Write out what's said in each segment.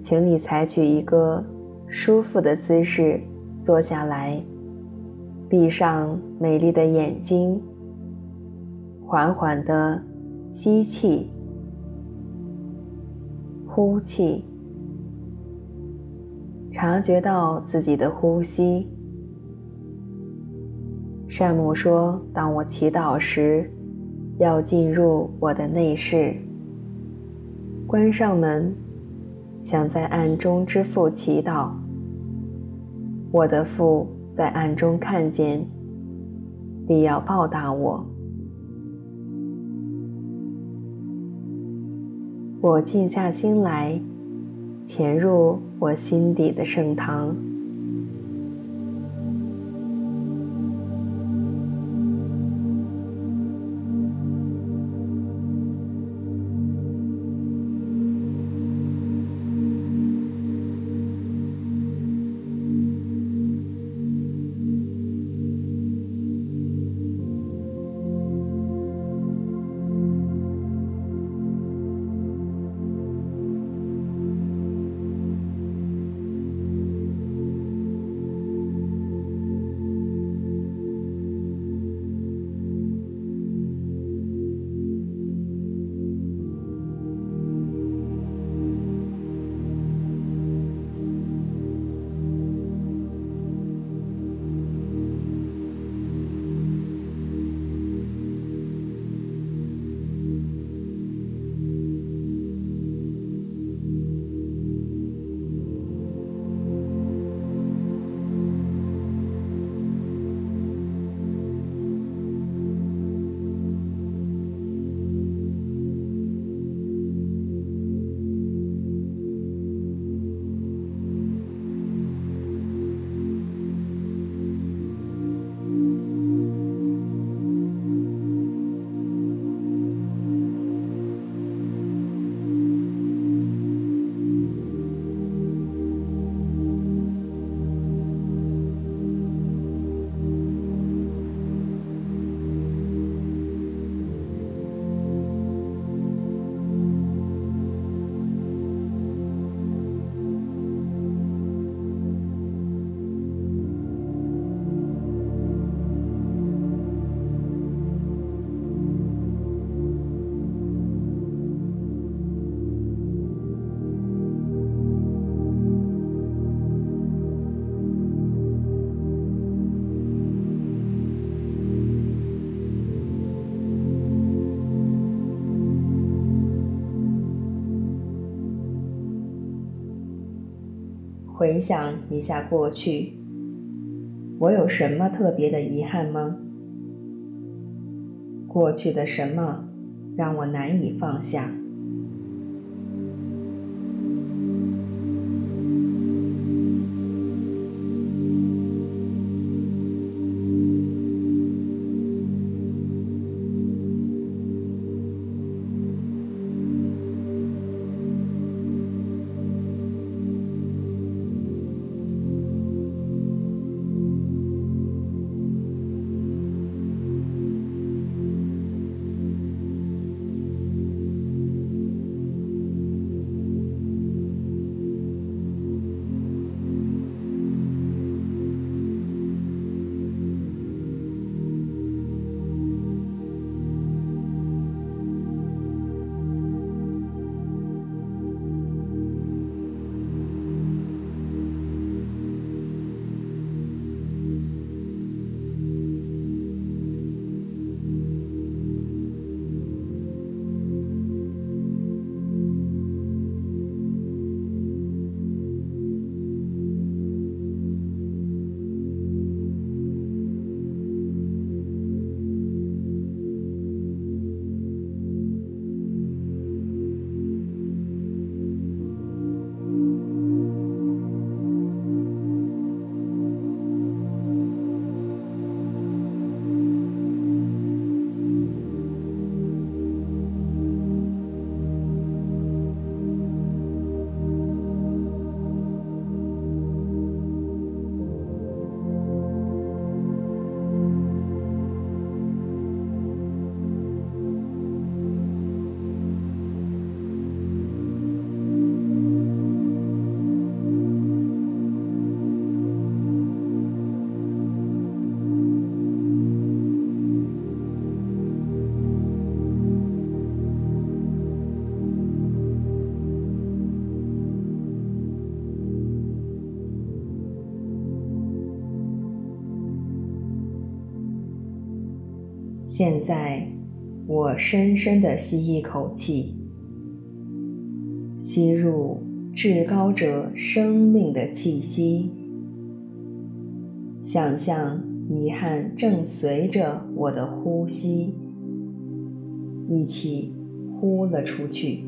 请你采取一个舒服的姿势坐下来，闭上美丽的眼睛，缓缓地吸气、呼气，察觉到自己的呼吸。善牧说：“当我祈祷时，要进入我的内室，关上门。”想在暗中之父祈祷，我的父在暗中看见，必要报答我。我静下心来，潜入我心底的圣堂。回想一下过去，我有什么特别的遗憾吗？过去的什么让我难以放下？现在，我深深地吸一口气，吸入至高者生命的气息，想象遗憾正随着我的呼吸一起呼了出去。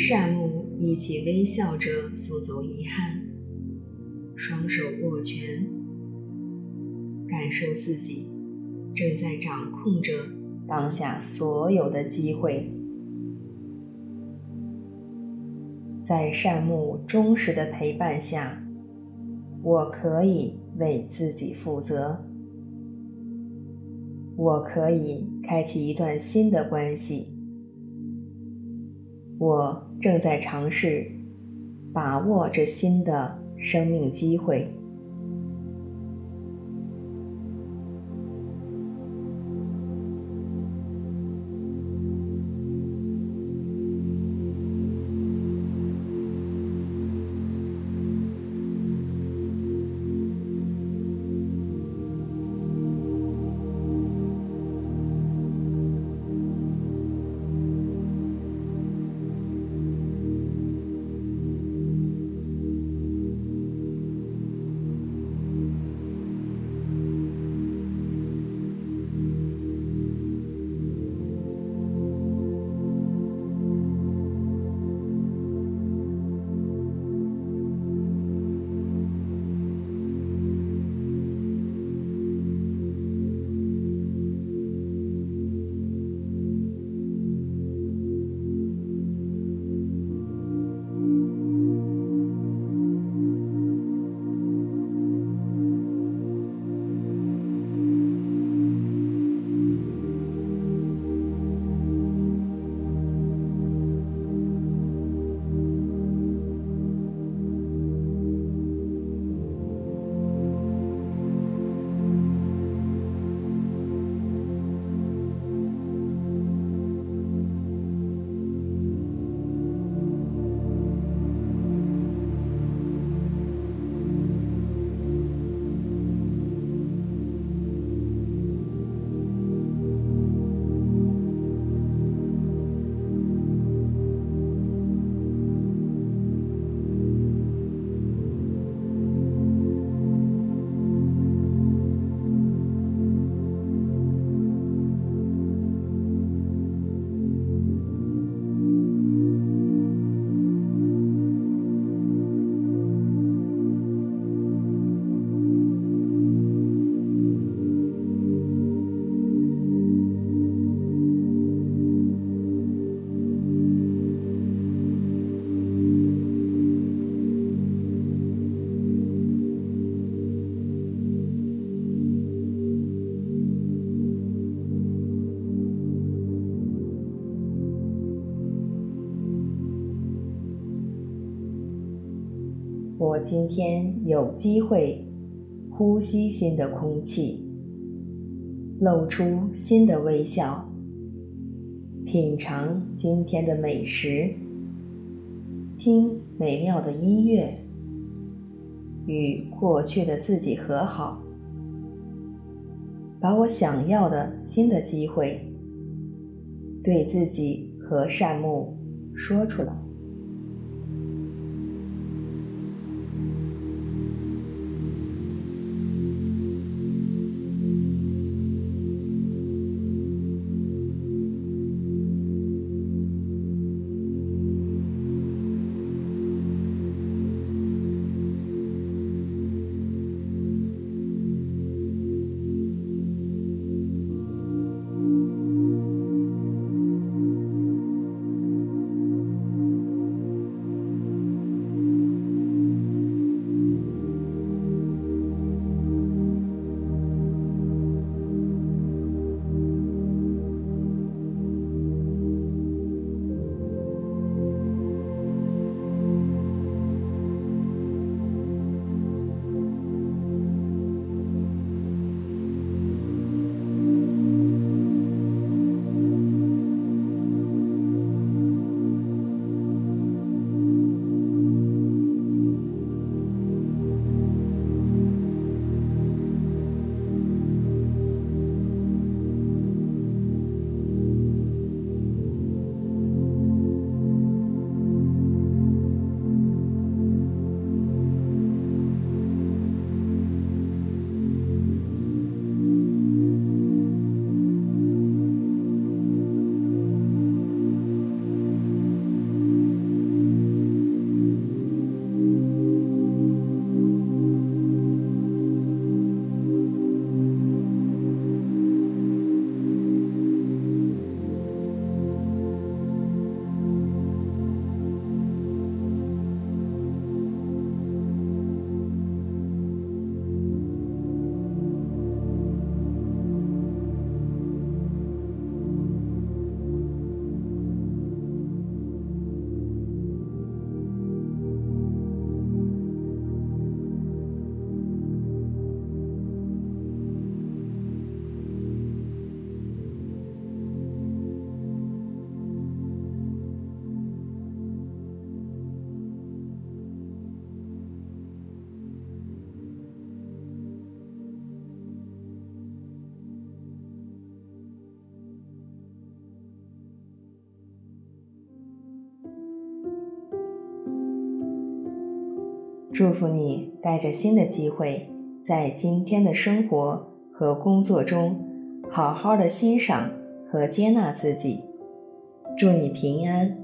善牧一起微笑着送走遗憾，双手握拳，感受自己正在掌控着当下所有的机会，在善牧忠实的陪伴下，我可以为自己负责，我可以开启一段新的关系。我正在尝试把握这新的生命机会。我今天有机会呼吸新的空气，露出新的微笑，品尝今天的美食，听美妙的音乐，与过去的自己和好，把我想要的新的机会，对自己和善目说出来。祝福你带着新的机会，在今天的生活和工作中，好好的欣赏和接纳自己。祝你平安。